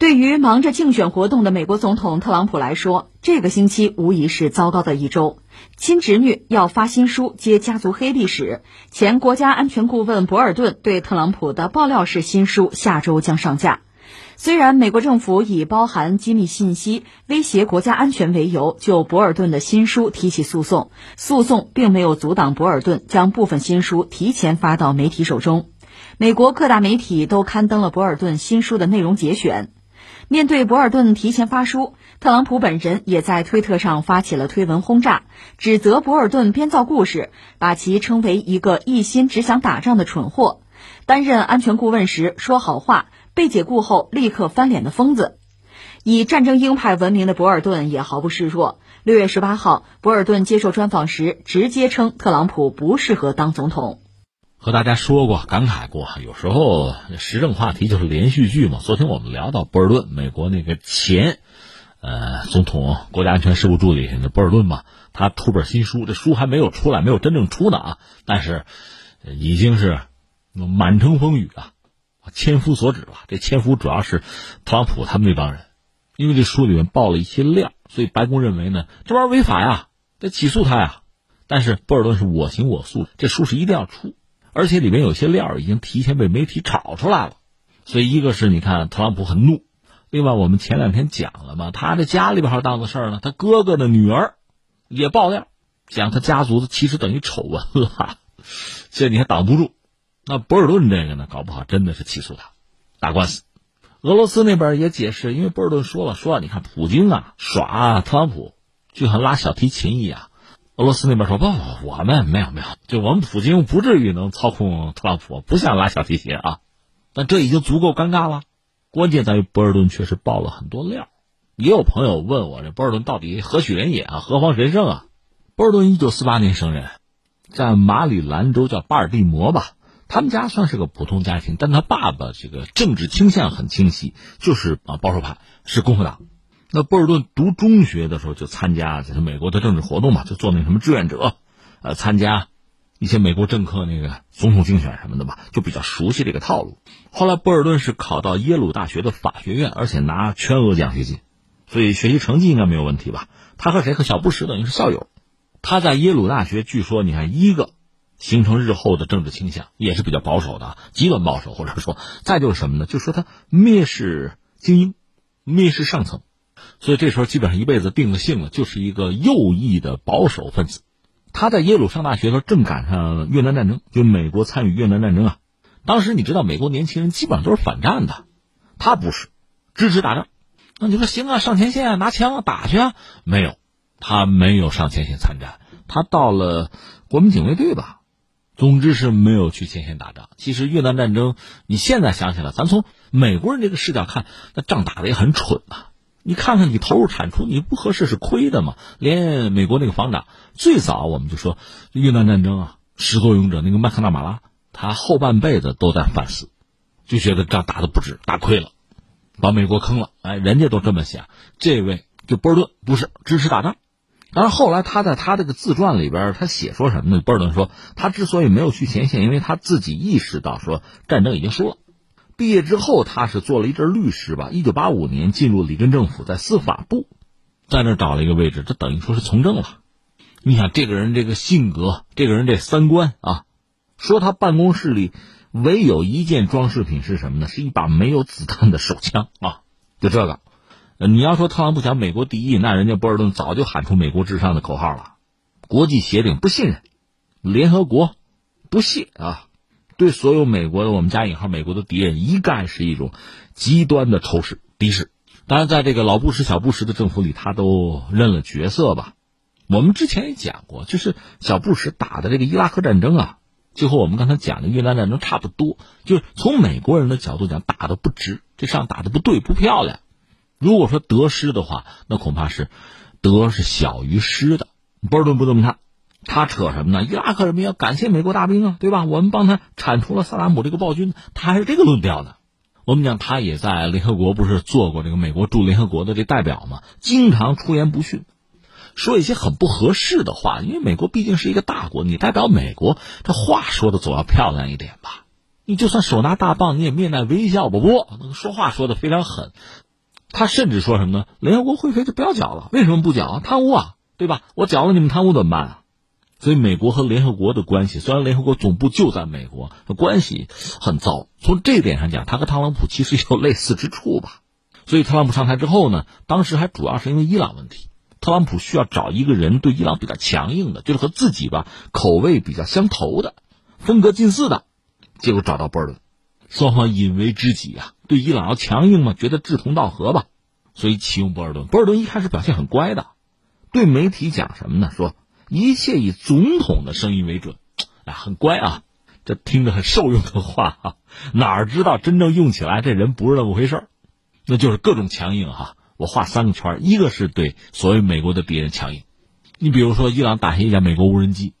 对于忙着竞选活动的美国总统特朗普来说，这个星期无疑是糟糕的一周。亲侄女要发新书揭家族黑历史，前国家安全顾问博尔顿对特朗普的爆料式新书下周将上架。虽然美国政府以包含机密信息、威胁国家安全为由，就博尔顿的新书提起诉讼，诉讼并没有阻挡博尔顿将部分新书提前发到媒体手中。美国各大媒体都刊登了博尔顿新书的内容节选。面对博尔顿提前发书，特朗普本人也在推特上发起了推文轰炸，指责博尔顿编造故事，把其称为一个一心只想打仗的蠢货。担任安全顾问时说好话，被解雇后立刻翻脸的疯子。以战争鹰派闻名的博尔顿也毫不示弱。六月十八号，博尔顿接受专访时直接称特朗普不适合当总统。和大家说过，感慨过，有时候时政话题就是连续剧嘛。昨天我们聊到博尔顿，美国那个前，呃，总统国家安全事务助理那博尔顿嘛，他出本新书，这书还没有出来，没有真正出呢啊，但是已经是满城风雨啊，千夫所指了。这千夫主要是特朗普他们那帮人，因为这书里面爆了一些料，所以白宫认为呢，这玩意儿违法呀，得起诉他呀。但是博尔顿是我行我素，这书是一定要出。而且里面有些料已经提前被媒体炒出来了，所以一个是你看特朗普很怒，另外我们前两天讲了嘛，他这家里边还档子事儿呢，他哥哥的女儿也爆料，讲他家族的其实等于丑闻了，这你还挡不住。那博尔顿这个呢，搞不好真的是起诉他，打官司。俄罗斯那边也解释，因为博尔顿说了，说你看普京啊耍特朗普，就像拉小提琴一样。俄罗斯那边说不不，我们没有没有，就我们普京不至于能操控特朗普，不像拉小提琴啊。但这已经足够尴尬了。关键在于博尔顿确实爆了很多料。也有朋友问我，这博尔顿到底何许人也啊？何方神圣啊？博尔顿一九四八年生人，在马里兰州叫巴尔的摩吧。他们家算是个普通家庭，但他爸爸这个政治倾向很清晰，就是啊保守派，是共和党。那博尔顿读中学的时候就参加就是美国的政治活动嘛，就做那什么志愿者，呃，参加一些美国政客那个总统竞选什么的吧，就比较熟悉这个套路。后来博尔顿是考到耶鲁大学的法学院，而且拿全额奖学金，所以学习成绩应该没有问题吧？他和谁？和小布什等于是校友。他在耶鲁大学，据说你看一个形成日后的政治倾向也是比较保守的，极端保守，或者说再就是什么呢？就说他蔑视精英，蔑视上层。所以这时候基本上一辈子定了性了，就是一个右翼的保守分子。他在耶鲁上大学的时候，正赶上越南战争，就美国参与越南战争啊。当时你知道，美国年轻人基本上都是反战的，他不是支持打仗。那你说行啊，上前线拿枪打去啊？没有，他没有上前线参战，他到了国民警卫队吧。总之是没有去前线打仗。其实越南战争，你现在想起来，咱从美国人这个视角看，那仗打的也很蠢啊。你看看，你投入产出，你不合适是亏的嘛？连美国那个防长最早我们就说越南战争啊，始作俑者那个麦克纳马拉，他后半辈子都在反思，就觉得仗打的不值，打亏了，把美国坑了。哎，人家都这么想。这位就波尔顿不是支持打仗，但是后来他在他这个自传里边，他写说什么呢？波尔顿说，他之所以没有去前线，因为他自己意识到说战争已经输了。毕业之后，他是做了一阵律师吧。一九八五年进入里根政府，在司法部，在那找了一个位置，这等于说是从政了。你想，这个人这个性格，这个人这三观啊，说他办公室里唯有一件装饰品是什么呢？是一把没有子弹的手枪啊！就这个，你要说特朗普讲美国第一，那人家博尔顿早就喊出“美国至上”的口号了。国际协定不信任，联合国不屑啊。对所有美国的我们加引号美国的敌人，一概是一种极端的仇视、敌视。当然，在这个老布什、小布什的政府里，他都认了角色吧。我们之前也讲过，就是小布什打的这个伊拉克战争啊，就和我们刚才讲的越南战争差不多。就是从美国人的角度讲，打的不值，这仗打的不对、不漂亮。如果说得失的话，那恐怕是得是小于失的。波尔顿不这么看。他扯什么呢？伊拉克人民要感谢美国大兵啊，对吧？我们帮他铲除了萨达姆这个暴君，他还是这个论调的。我们讲他也在联合国不是做过这个美国驻联合国的这代表吗？经常出言不逊，说一些很不合适的话。因为美国毕竟是一个大国，你代表美国，这话说的总要漂亮一点吧？你就算手拿大棒，你也面带微笑不？不，说话说的非常狠。他甚至说什么呢？联合国会费就不要缴了，为什么不缴？贪污啊，对吧？我缴了，你们贪污怎么办啊？所以美国和联合国的关系，虽然联合国总部就在美国，关系很糟。从这点上讲，他和特朗普其实有类似之处吧。所以特朗普上台之后呢，当时还主要是因为伊朗问题，特朗普需要找一个人对伊朗比较强硬的，就是和自己吧口味比较相投的，风格近似的。结果找到波尔顿，双方引为知己啊，对伊朗要强硬嘛，觉得志同道合吧，所以启用波尔顿。波尔顿一开始表现很乖的，对媒体讲什么呢？说。一切以总统的声音为准，哎，很乖啊，这听着很受用的话啊，哪知道真正用起来，这人不是那么回事那就是各种强硬哈。我画三个圈，一个是对所谓美国的敌人强硬，你比如说伊朗打下一架美国无人机，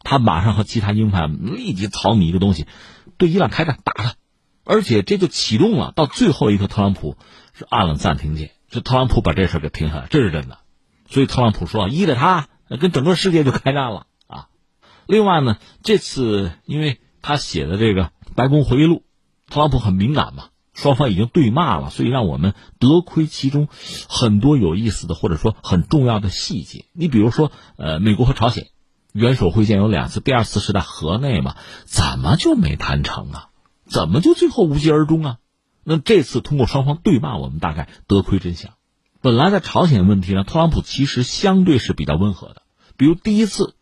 他马上和其他鹰派立即草拟一个东西，对伊朗开战打他，而且这就启动了，到最后一刻，特朗普是按了暂停键，是特朗普把这事给停下来，这是真的。所以特朗普说依着他。跟整个世界就开战了啊！另外呢，这次因为他写的这个白宫回忆录，特朗普很敏感嘛，双方已经对骂了，所以让我们得窥其中很多有意思的或者说很重要的细节。你比如说，呃，美国和朝鲜元首会见有两次，第二次是在河内嘛，怎么就没谈成啊？怎么就最后无疾而终啊？那这次通过双方对骂，我们大概得窥真相。本来在朝鲜问题上，特朗普其实相对是比较温和的。比如第一次，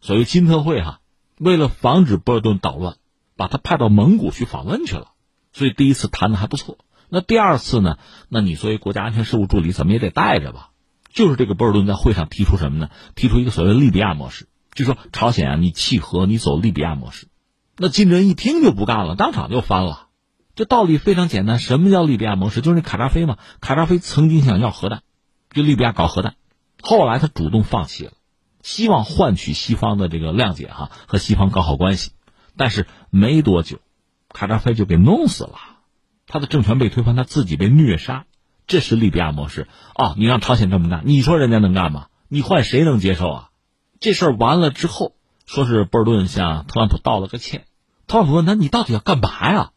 所谓金特会哈，为了防止波尔顿捣乱，把他派到蒙古去访问去了，所以第一次谈的还不错。那第二次呢？那你作为国家安全事务助理，怎么也得带着吧？就是这个波尔顿在会上提出什么呢？提出一个所谓利比亚模式，就说朝鲜啊，你契合，你走利比亚模式。那金正恩一听就不干了，当场就翻了。这道理非常简单，什么叫利比亚模式？就是那卡扎菲嘛。卡扎菲曾经想要核弹，就利比亚搞核弹，后来他主动放弃了，希望换取西方的这个谅解哈，和西方搞好关系。但是没多久，卡扎菲就给弄死了，他的政权被推翻，他自己被虐杀。这是利比亚模式啊！你让朝鲜这么干，你说人家能干吗？你换谁能接受啊？这事儿完了之后，说是波尔顿向特朗普道了个歉。特朗普问他：“你到底要干嘛呀？”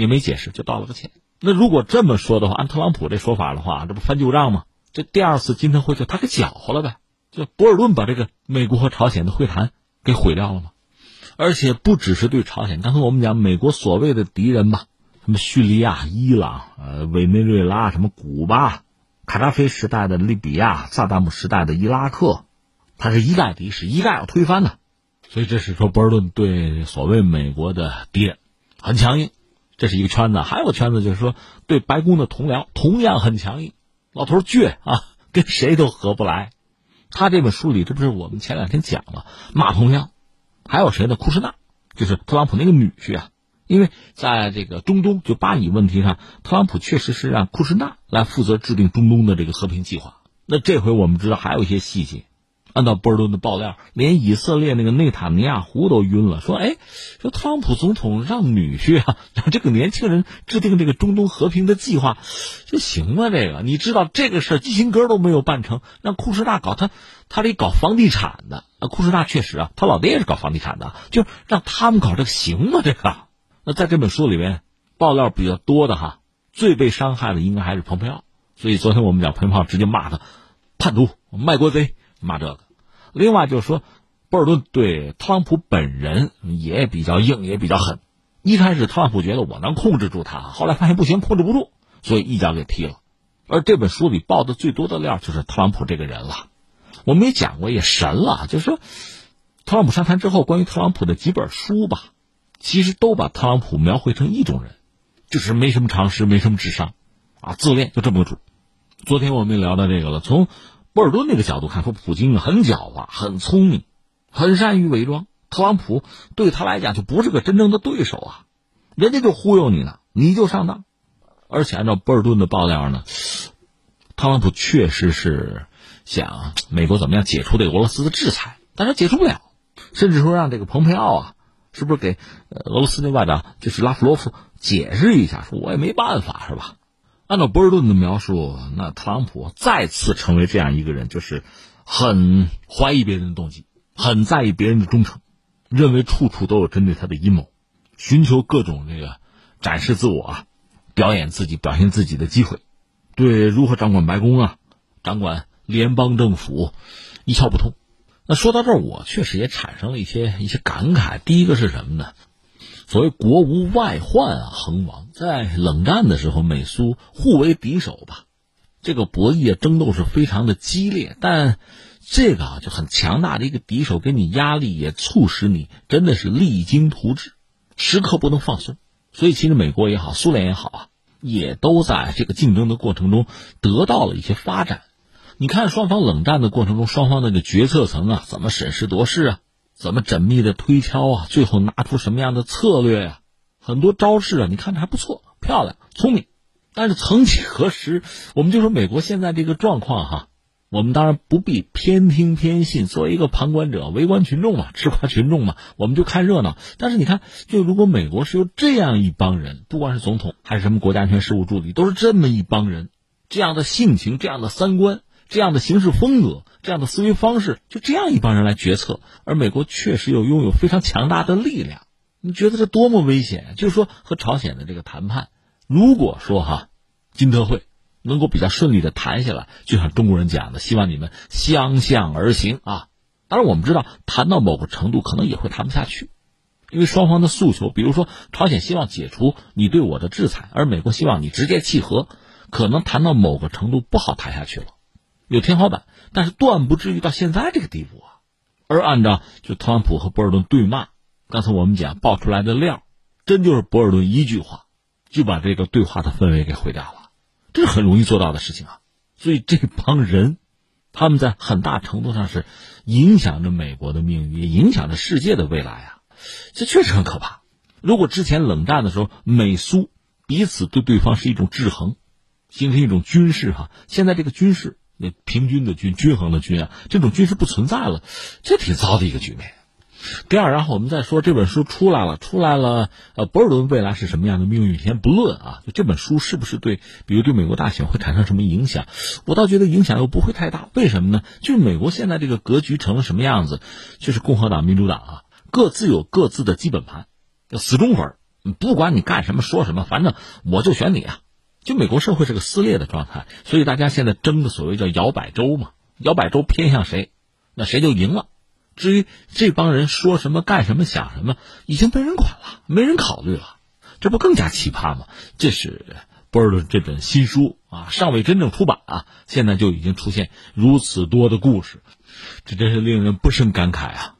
也没解释，就道了个歉。那如果这么说的话，按特朗普这说法的话，这不翻旧账吗？这第二次金特会就他给搅和了呗，就博尔顿把这个美国和朝鲜的会谈给毁掉了吗？而且不只是对朝鲜，刚才我们讲美国所谓的敌人吧，什么叙利亚、伊朗、呃委内瑞拉、什么古巴、卡扎菲时代的利比亚、萨达姆时代的伊拉克，他是一概敌视，一概要推翻的。所以这是说博尔顿对所谓美国的敌人很强硬。这是一个圈子，还有个圈子就是说，对白宫的同僚同样很强硬，老头倔啊，跟谁都合不来。他这本书里，这不是我们前两天讲了马同僚，还有谁呢？库什纳，就是特朗普那个女婿啊。因为在这个中东就巴以问题上，特朗普确实是让库什纳来负责制定中东的这个和平计划。那这回我们知道还有一些细节。按照波尔顿的爆料，连以色列那个内塔尼亚胡都晕了，说：“哎，说特朗普总统让女婿啊，让 这个年轻人制定这个中东和平的计划，这行吗？这个你知道这个事儿，基辛格都没有办成，让库什纳搞他，他得搞房地产的。啊，库什纳确实啊，他老爹也是搞房地产的，就让他们搞这个行吗？这个？那在这本书里面，爆料比较多的哈，最被伤害的应该还是蓬佩奥。所以昨天我们讲蓬佩奥直接骂他叛徒、卖国贼。”骂这个，另外就是说，波尔顿对特朗普本人也比较硬，也比较狠。一开始特朗普觉得我能控制住他，后来发现不行，控制不住，所以一脚给踢了。而这本书里爆的最多的料就是特朗普这个人了。我们也讲过，也神了，就是说，特朗普上台之后，关于特朗普的几本书吧，其实都把特朗普描绘成一种人，就是没什么常识，没什么智商，啊，自恋，就这么个主。昨天我们也聊到这个了，从。波尔顿那个角度看，说普京很狡猾、很聪明、很善于伪装。特朗普对他来讲就不是个真正的对手啊，人家就忽悠你呢，你就上当。而且按照波尔顿的爆料呢，特朗普确实是想美国怎么样解除对俄罗斯的制裁，但是解除不了，甚至说让这个蓬佩奥啊，是不是给俄罗斯那外长就是拉夫罗夫解释一下，说我也没办法，是吧？按照博尔顿的描述，那特朗普再次成为这样一个人，就是很怀疑别人的动机，很在意别人的忠诚，认为处处都有针对他的阴谋，寻求各种这个展示自我、啊、表演自己、表现自己的机会，对如何掌管白宫啊，掌管联邦政府一窍不通。那说到这儿，我确实也产生了一些一些感慨。第一个是什么呢？所谓国无外患啊，恒王在冷战的时候，美苏互为敌手吧，这个博弈啊，争斗是非常的激烈。但这个啊，就很强大的一个敌手给你压力，也促使你真的是励精图治，时刻不能放松。所以，其实美国也好，苏联也好啊，也都在这个竞争的过程中得到了一些发展。你看，双方冷战的过程中，双方那个决策层啊，怎么审时度势啊，怎么缜密的推敲啊，最后拿出什么样的策略呀？很多招式啊，你看着还不错，漂亮，聪明。但是曾几何时，我们就说美国现在这个状况哈，我们当然不必偏听偏信，作为一个旁观者、围观群众嘛，吃瓜群众嘛，我们就看热闹。但是你看，就如果美国是由这样一帮人，不管是总统还是什么国家安全事务助理，都是这么一帮人，这样的性情，这样的三观。这样的行事风格，这样的思维方式，就这样一帮人来决策，而美国确实又拥有非常强大的力量。你觉得这多么危险？就是说，和朝鲜的这个谈判，如果说哈，金特会能够比较顺利的谈下来，就像中国人讲的，希望你们相向而行啊。当然，我们知道谈到某个程度，可能也会谈不下去，因为双方的诉求，比如说朝鲜希望解除你对我的制裁，而美国希望你直接契合，可能谈到某个程度不好谈下去了。有天花板，但是断不至于到现在这个地步啊。而按照就特朗普和博尔顿对骂，刚才我们讲爆出来的料，真就是博尔顿一句话就把这个对话的氛围给毁掉了，这是很容易做到的事情啊。所以这帮人，他们在很大程度上是影响着美国的命运，也影响着世界的未来啊。这确实很可怕。如果之前冷战的时候，美苏彼此对对方是一种制衡，形成一种军事哈，现在这个军事。那平均的均、均衡的均啊，这种均是不存在了，这挺糟的一个局面。第二，然后我们再说这本书出来了，出来了，呃，博尔顿未来是什么样的命运，先不论啊，就这本书是不是对，比如对美国大选会产生什么影响？我倒觉得影响又不会太大。为什么呢？就是美国现在这个格局成了什么样子？就是共和党、民主党啊，各自有各自的基本盘，死忠粉，不管你干什么说什么，反正我就选你啊。就美国社会是个撕裂的状态，所以大家现在争的所谓叫摇摆州嘛，摇摆州偏向谁，那谁就赢了。至于这帮人说什么、干什么、想什么，已经没人管了，没人考虑了，这不更加奇葩吗？这是波尔顿这本新书啊，尚未真正出版啊，现在就已经出现如此多的故事，这真是令人不胜感慨啊。